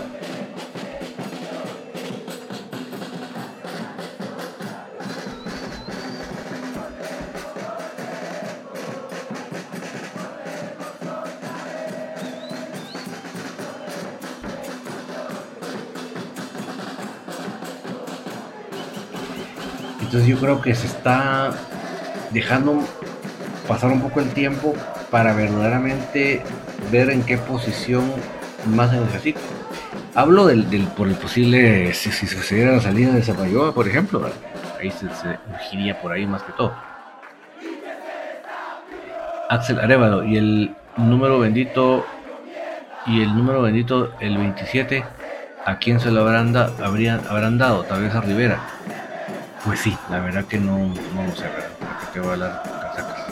Entonces yo creo que se está dejando pasar un poco el tiempo para verdaderamente ver en qué posición más se necesita. Hablo del, por el posible, si, sucediera la salida de Zapayoa, por ejemplo, ahí se, se por ahí más que todo. Axel Arevalo y el número bendito y el número bendito el 27 a quién se lo habrán, habrían, dado tal vez a Rivera pues sí, la verdad que no, no lo sé. Te voy a hablar casacas.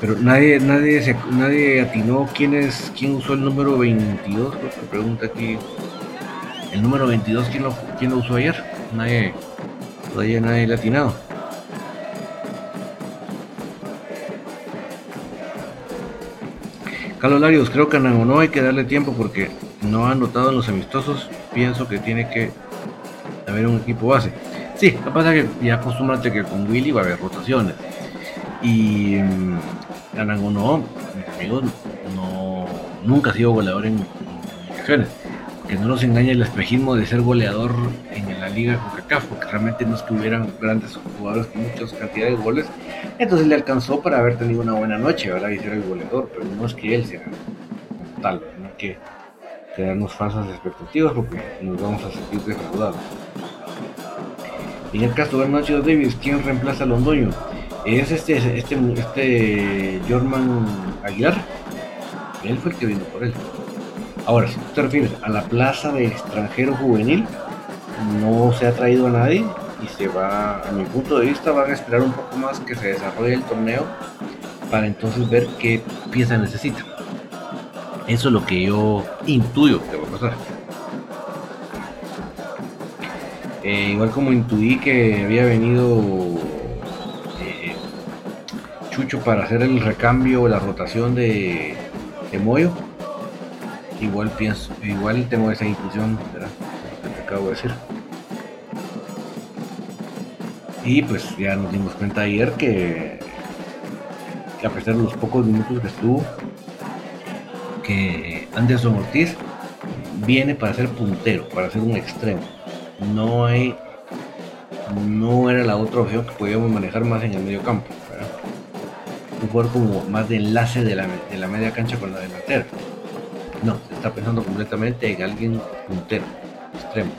Pero nadie, nadie, nadie atinó quién es, quién usó el número 22, creo que pregunta aquí. El número 22, ¿quién lo, quién lo usó ayer? Nadie, todavía nadie le atinado. Carlos Larios, creo que a no hay que darle tiempo porque no ha anotado en los amistosos. Pienso que tiene que haber un equipo base. Sí, lo que pasa es que ya acostúmbrate que con Willy va a haber rotaciones. Y mmm, no, amigo, no, nunca ha sido goleador en comunicaciones. Que no nos engañe el espejismo de ser goleador en la liga con CACAF, porque realmente no es que hubieran grandes jugadores con muchas cantidades de goles. Entonces le alcanzó para haber tenido una buena noche, ¿verdad? Y ser el goleador, pero no es que él sea tal, no hay que crearnos falsas expectativas porque nos vamos a sentir defraudados. En el caso de Nacho Davis, ¿quién reemplaza a Londoño? Es este, este, este Jorman Aguilar. Él fue el que vino por él. Ahora, si tú te refieres a la plaza de extranjero juvenil, no se ha traído a nadie y se va, a mi punto de vista, van a esperar un poco más que se desarrolle el torneo para entonces ver qué pieza necesita. Eso es lo que yo intuyo que va a pasar. Eh, igual como intuí que había venido Chucho para hacer el recambio la rotación de, de Moyo. Igual pienso, igual tengo esa intuición, que acabo de decir. Y pues ya nos dimos cuenta ayer que, que a pesar de los pocos minutos que estuvo, que Anderson Ortiz viene para ser puntero, para ser un extremo no hay no era la otra opción que podíamos manejar más en el medio campo. Un jugador como más de enlace de la, de la media cancha con la delantera. No, se está pensando completamente en alguien puntero, extremo.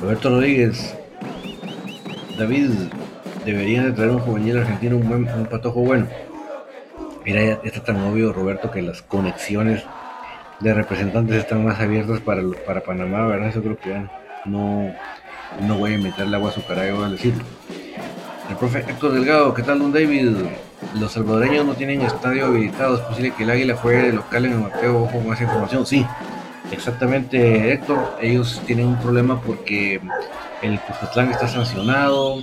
Roberto Rodríguez, David, deberían de traer un juvenil argentino, un, buen, un patojo bueno. Mira, está tan obvio, Roberto, que las conexiones de representantes están más abiertas para, para Panamá, ¿verdad? Eso creo que ya no, no voy a meterle agua a su cara, voy a decirlo. El profe Héctor Delgado, ¿qué tal, don David? Los salvadoreños no tienen estadio habilitado, es posible que el Águila juegue de local en el Mateo, ojo con esa información. Sí, exactamente, Héctor, ellos tienen un problema porque el Cuscatlán está sancionado.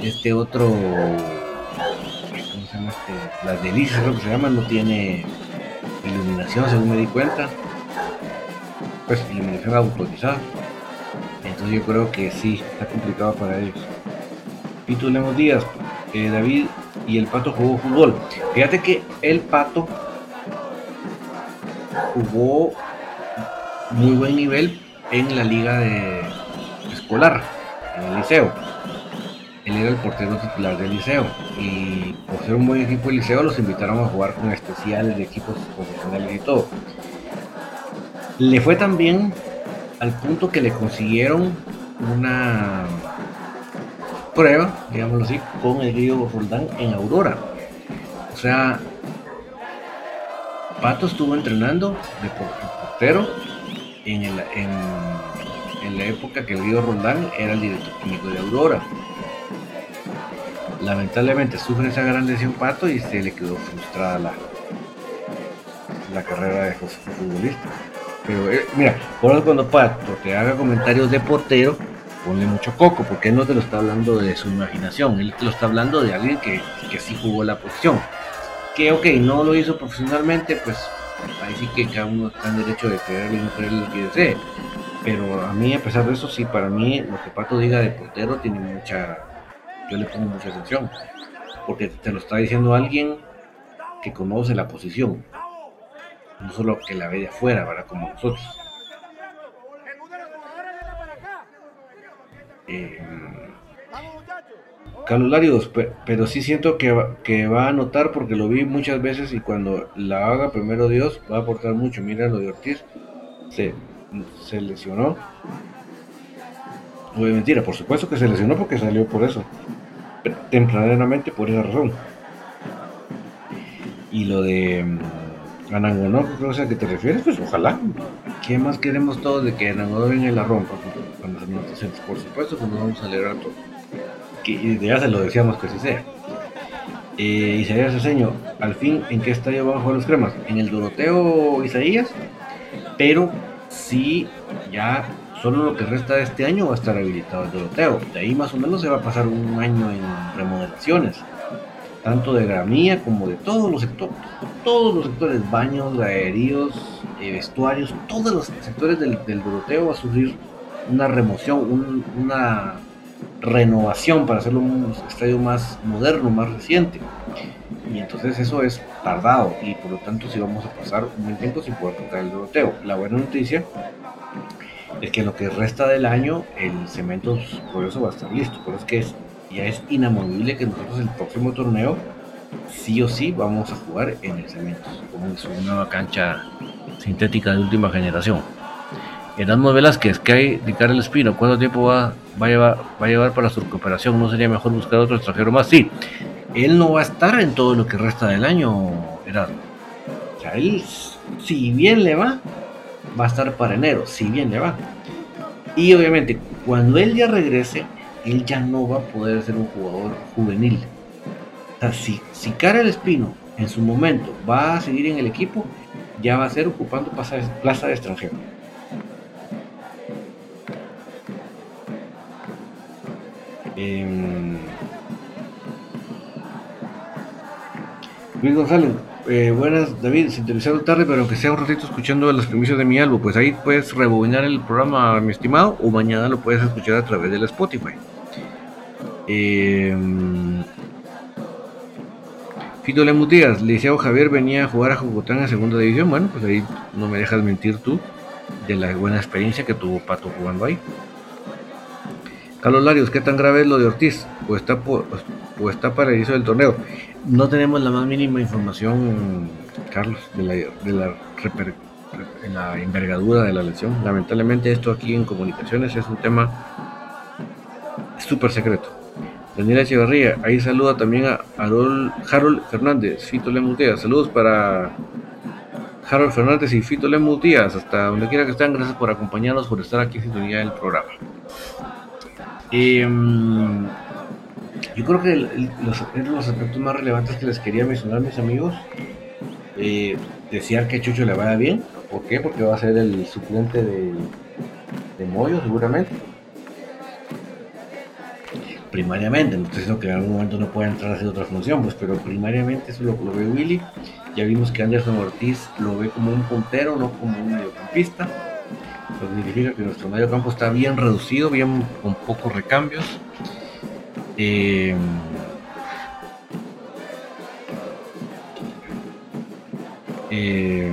Este otro, ¿cómo se llama este? Las delicias, creo que se llama, no tiene iluminación, según me di cuenta. Pues iluminación autorizada. Entonces yo creo que sí, está complicado para ellos. Pito Lemos Díaz, eh, David y el Pato jugó fútbol. Fíjate que el Pato jugó muy buen nivel en la liga de escolar, en el liceo. Él era el portero titular del liceo y por ser un buen equipo del liceo los invitaron a jugar con especiales de equipos profesionales y todo. Le fue también al punto que le consiguieron una prueba, digámoslo así, con el río Roldán en Aurora. O sea, Pato estuvo entrenando de portero en, la época que el río Roldán era el director técnico de Aurora. Lamentablemente sufre esa gran lesión Pato y se le quedó frustrada la, la carrera de futbolista. Pero eh, mira, por cuando Pato te haga comentarios de portero, ponle mucho coco, porque él no te lo está hablando de su imaginación, él te lo está hablando de alguien que, que sí jugó la posición. Que ok, no lo hizo profesionalmente, pues ahí sí que cada uno está en derecho de creer y no creer lo que desee. Pero a mí, a pesar de eso, sí, para mí, lo que Pato diga de portero tiene mucha. Yo le pongo mucha atención. Porque te lo está diciendo alguien que conoce la posición no solo que la ve de afuera, ¿verdad? Como nosotros. Eh, pero sí siento que va, a anotar porque lo vi muchas veces y cuando la haga primero Dios va a aportar mucho. Mira lo de Ortiz, se, se lesionó. No mentira, por supuesto que se lesionó porque salió por eso. Tempranamente por esa razón. Y lo de Anangonó, creo que a qué te refieres, pues ojalá. ¿Qué más queremos todos de que Anangonó venga y la rompa cuando se Por supuesto que nos vamos a alegrar todos. Que ya se lo decíamos que sí sea. Eh, Isaías Ceseño, al fin, ¿en qué estadio van a jugar los cremas? En el Doroteo Isaías, pero sí, ya solo lo que resta de este año va a estar habilitado el Doroteo. De ahí más o menos se va a pasar un año en remodelaciones tanto de gramía como de todos los sectores, todos los sectores, baños, aéreos, eh, vestuarios, todos los sectores del, del, Doroteo va a sufrir una remoción, una renovación para hacerlo un estadio más moderno, más reciente. Y entonces eso es tardado y por lo tanto si vamos a pasar un buen tiempo sin poder tocar el Doroteo. La buena noticia es que lo que resta del año el cemento por eso va a estar listo, pero es que es ya es inamovible que nosotros el próximo torneo sí o sí vamos a jugar en el cemento, como es una nueva cancha sintética de última generación. Erasmo Velázquez, ¿qué hay de el Espino? ¿Cuánto tiempo va, va, a llevar, va a llevar para su recuperación? ¿No sería mejor buscar otro extranjero más? Sí, él no va a estar en todo lo que resta del año, Erasmo. O sea, él, si bien le va, va a estar para enero, si bien le va. Y obviamente, cuando él ya regrese, él ya no va a poder ser un jugador juvenil. O sea, si, si Karel Espino en su momento va a seguir en el equipo, ya va a ser ocupando plaza de extranjero. Eh, Luis González, eh, buenas David, sintonizado tarde, pero aunque sea un ratito escuchando las premisas de mi álbum, pues ahí puedes rebobinar el programa, mi estimado, o mañana lo puedes escuchar a través del Spotify. Eh, Fito Lemus Díaz, Liceo Javier venía a jugar a Jocotán en segunda división. Bueno, pues ahí no me dejas mentir tú de la buena experiencia que tuvo Pato jugando ahí. Carlos Larios, ¿qué tan grave es lo de Ortiz? ¿O está, para el inicio del torneo? No tenemos la más mínima información, Carlos, de la, de la envergadura de la lesión. Lamentablemente esto aquí en comunicaciones es un tema súper secreto. Daniela Echeverría, ahí saluda también a Harold Fernández, Fito Lemus Díaz. Saludos para Harold Fernández y Fito Lemus Díaz, hasta donde quiera que estén. Gracias por acompañarnos, por estar aquí en sintonía del programa. Em, yo creo que los, aspectos más relevantes que les quería mencionar, mis amigos, eh, desear que Chucho le vaya bien. ¿Por qué? Porque va a ser el suplente de Moyo, seguramente primariamente, no estoy diciendo que en algún momento no pueda entrar a hacer otra función, pues, pero primariamente eso lo, lo ve Willy. Ya vimos que Anderson Ortiz lo ve como un puntero, no como un mediocampista. Lo que significa que nuestro mediocampo está bien reducido, bien con pocos recambios. Eh, eh,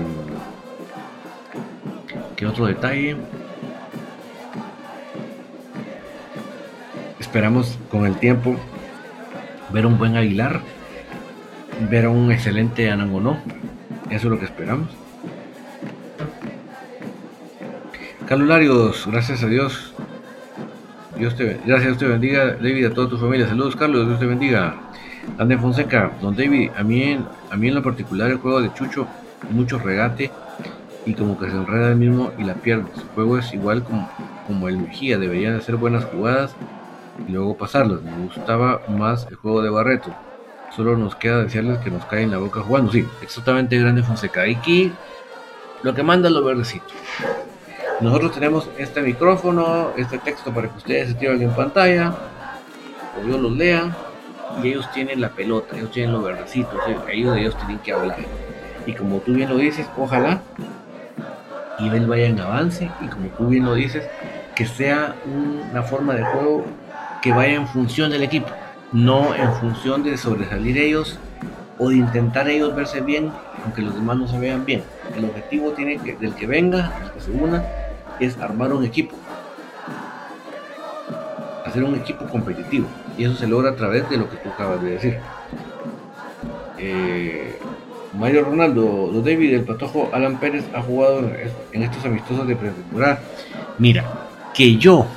¿Qué otro detalle? Esperamos con el tiempo ver un buen Aguilar, ver un excelente Anangonó. Eso es lo que esperamos. Carlos gracias a Dios. Dios te, gracias, Dios te bendiga, David, a toda tu familia. Saludos, Carlos, Dios te bendiga. Ande Fonseca, don David, a mí, en, a mí en lo particular el juego de Chucho, mucho regate y como que se enreda el mismo y la pierde. Su juego es igual como, como el Mejía, deberían hacer buenas jugadas y luego pasarlos. Me gustaba más el juego de Barreto. Solo nos queda desearles que nos en la boca jugando. Sí, exactamente Grande Fonseca. Aquí lo que manda lo verdecito. Nosotros tenemos este micrófono, este texto para que ustedes escriban en pantalla, o yo los lea, y ellos tienen la pelota, ellos tienen lo verdecito, ellos, ellos tienen que hablar. Y como tú bien lo dices, ojalá él vaya en avance, y como tú bien lo dices, que sea una forma de juego que vaya en función del equipo, no en función de sobresalir ellos o de intentar ellos verse bien, aunque los demás no se vean bien. El objetivo tiene que, del que venga, del que se una, es armar un equipo. Hacer un equipo competitivo. Y eso se logra a través de lo que tú acabas de decir. Eh, Mario Ronaldo, los David, el Patojo, Alan Pérez ha jugado en estos amistosos de pretemporada. Mira, que yo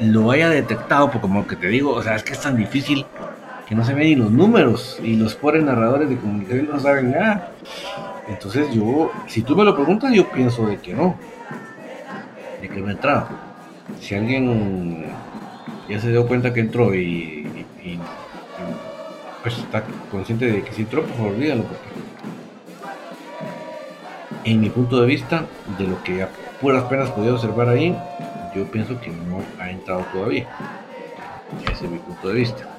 lo haya detectado, porque como que te digo, o sea, es que es tan difícil que no se ven ni los números y los pobres narradores de comunicación no saben nada. Entonces yo, si tú me lo preguntas, yo pienso de que no, de que no ha entrado. Si alguien ya se dio cuenta que entró y, pues está consciente de que si entró, por favor dígalo. en mi punto de vista, de lo que a puras penas podía observar ahí, yo pienso que no ha entrado todavía. Ese es mi punto de vista.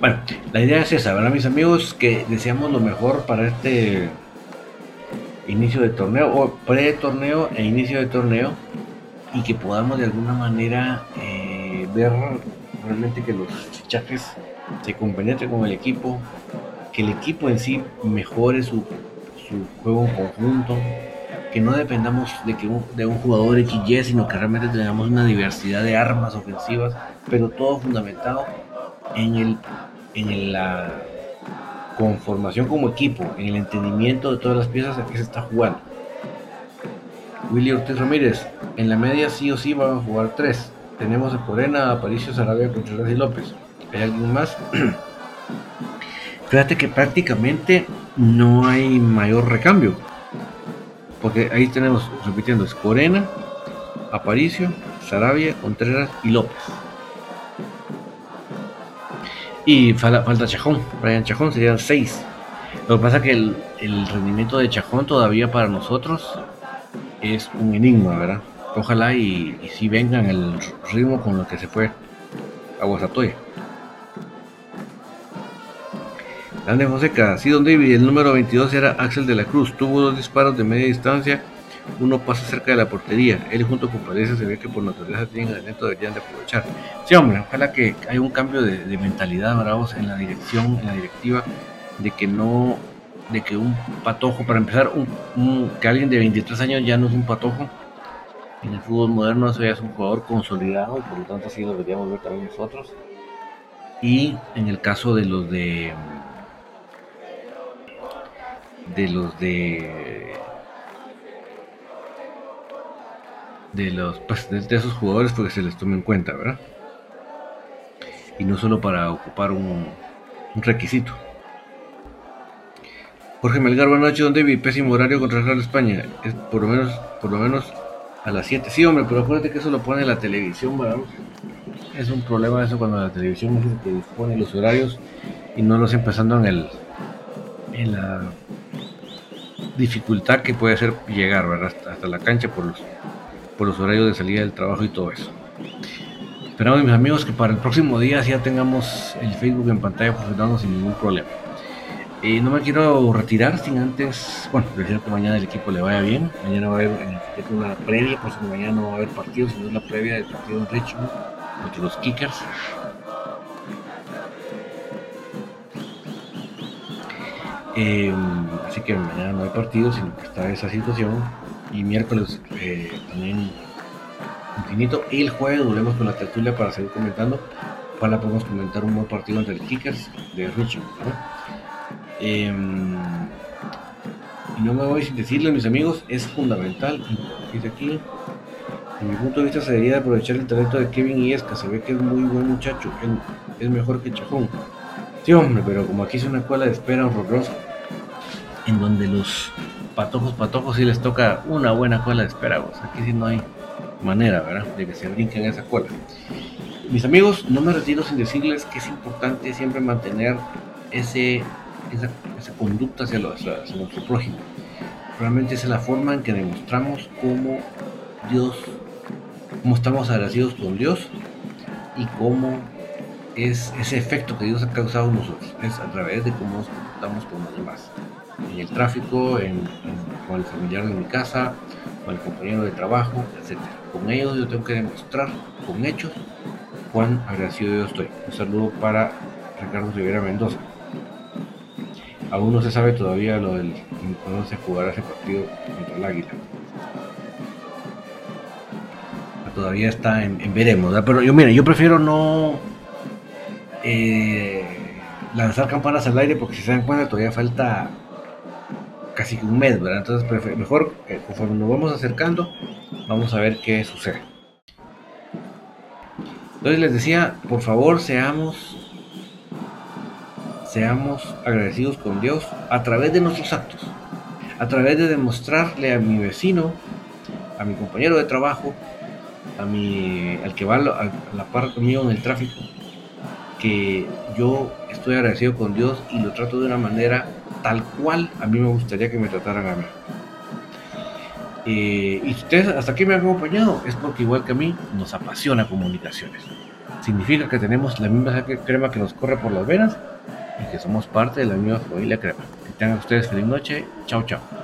Bueno, la idea es esa, ¿verdad, mis amigos? Que deseamos lo mejor para este inicio de torneo, o pre-torneo e inicio de torneo, y que podamos de alguna manera eh, ver realmente que los fichajes se compenetren con el equipo, que el equipo en sí mejore su, juego en conjunto, que no dependamos de, que de un jugador XY, sino que realmente tengamos una diversidad de armas ofensivas, pero todo fundamentado en el en la conformación como equipo, en el entendimiento de todas las piezas en que se está jugando. Willy Ortiz Ramírez, en la media sí o sí van a jugar tres. Tenemos a Corena, Aparicio, Sarabia, Contreras y López. ¿Hay alguien más? Fíjate que prácticamente no hay mayor recambio. Porque ahí tenemos, repitiendo, es Corena, Aparicio, Sarabia, Contreras y López. Y falta, Chajón, Brian Chajón serían 6. Lo que pasa es que el, rendimiento de Chajón todavía para nosotros es un enigma, ¿verdad? Ojalá y, si vengan el ritmo con lo que se fue a Guasatoya. Ande Joseca, sí, don David, el número 22 era Axel de la Cruz, tuvo dos disparos de media distancia, uno pasa cerca de la portería, él junto con Palencia se ve que por naturaleza tienen adentro deberían de aprovechar. Sí, hombre, ojalá que haya un cambio de, mentalidad, bravos, en la dirección, en la directiva, de que no, de que un patojo, para empezar, un, que alguien de 23 años ya no es un patojo, en el fútbol moderno eso ya es un jugador consolidado y por lo tanto así lo deberíamos ver también nosotros. Y en el caso de los de de los de de los pues, de, esos jugadores porque se les tome en cuenta, ¿verdad? Y no solo para ocupar un, requisito. Jorge Melgar, buenas noches, ¿dónde vi? Pésimo horario contra Real España. Es por lo menos, por lo menos a las 7. Sí, hombre, pero acuérdate que eso lo pone la televisión, ¿verdad? Es un problema eso cuando la televisión es que dispone los horarios y no los empezando en el en la dificultad que puede ser llegar ¿verdad? Hasta, la cancha por los, por los horarios de salida del trabajo y todo eso. Esperamos, mis amigos, que para el próximo día ya tengamos el Facebook en pantalla funcionando sin ningún problema. Eh, no me quiero retirar sin antes, bueno, decir que mañana el equipo le vaya bien. Mañana va a haber una previa, pues mañana no va a haber partido, sino la previa del partido en Richmond contra los Kickers. Eh, así que mañana no hay partido, sino que está esa situación. Y miércoles eh, también infinito. Y el jueves volvemos con la tertulia para seguir comentando. Para podemos comentar un buen partido entre el Kickers de Richmond. Em, y no me voy sin decirle, mis amigos, es fundamental. Dice aquí, en mi punto de vista, se debería aprovechar el talento de Kevin Iesca. Se ve que es muy buen muchacho, es mejor que Chajón. Sí, hombre, pero como aquí es una escuela de espera horrorosa, en donde los patojos, patojos sí les toca una buena cola de espera, pues aquí sí no hay manera, ¿verdad?, de que se brinquen esa cola. Mis amigos, no me retiro sin decirles que es importante siempre mantener ese, esa, conducta hacia, hacia nuestro prójimo. Realmente es la forma en que demostramos cómo Dios, cómo estamos agradecidos con Dios y cómo es ese efecto que Dios ha causado en nosotros, es a través de cómo nos comportamos con los demás. En el tráfico, en, con el familiar de mi casa, con el compañero de trabajo, etc. Con ellos yo tengo que demostrar con hechos cuán agradecido yo estoy. Un saludo para Ricardo Rivera Mendoza. Aún no se sabe todavía lo del cuándo se jugará ese partido contra el Águila. Todavía está en, veremos, pero yo mira, yo prefiero no eh, lanzar campanas al aire porque si se dan cuenta todavía falta casi un mes. Entonces mejor eh, conforme nos vamos acercando vamos a ver qué sucede. Entonces les decía, por favor seamos seamos agradecidos con Dios a través de nuestros actos, a través de demostrarle a mi vecino, a mi compañero de trabajo, a mi, al que va a la par conmigo en el tráfico, que yo estoy agradecido con Dios y lo trato de una manera tal cual a mí me gustaría que me trataran a mí. Eh, y ustedes hasta aquí me han acompañado es porque igual que a mí nos apasiona comunicaciones. Significa que tenemos la misma crema que nos corre por las venas y que somos parte de la misma familia crema. Que tengan ustedes feliz noche. Chao, chao.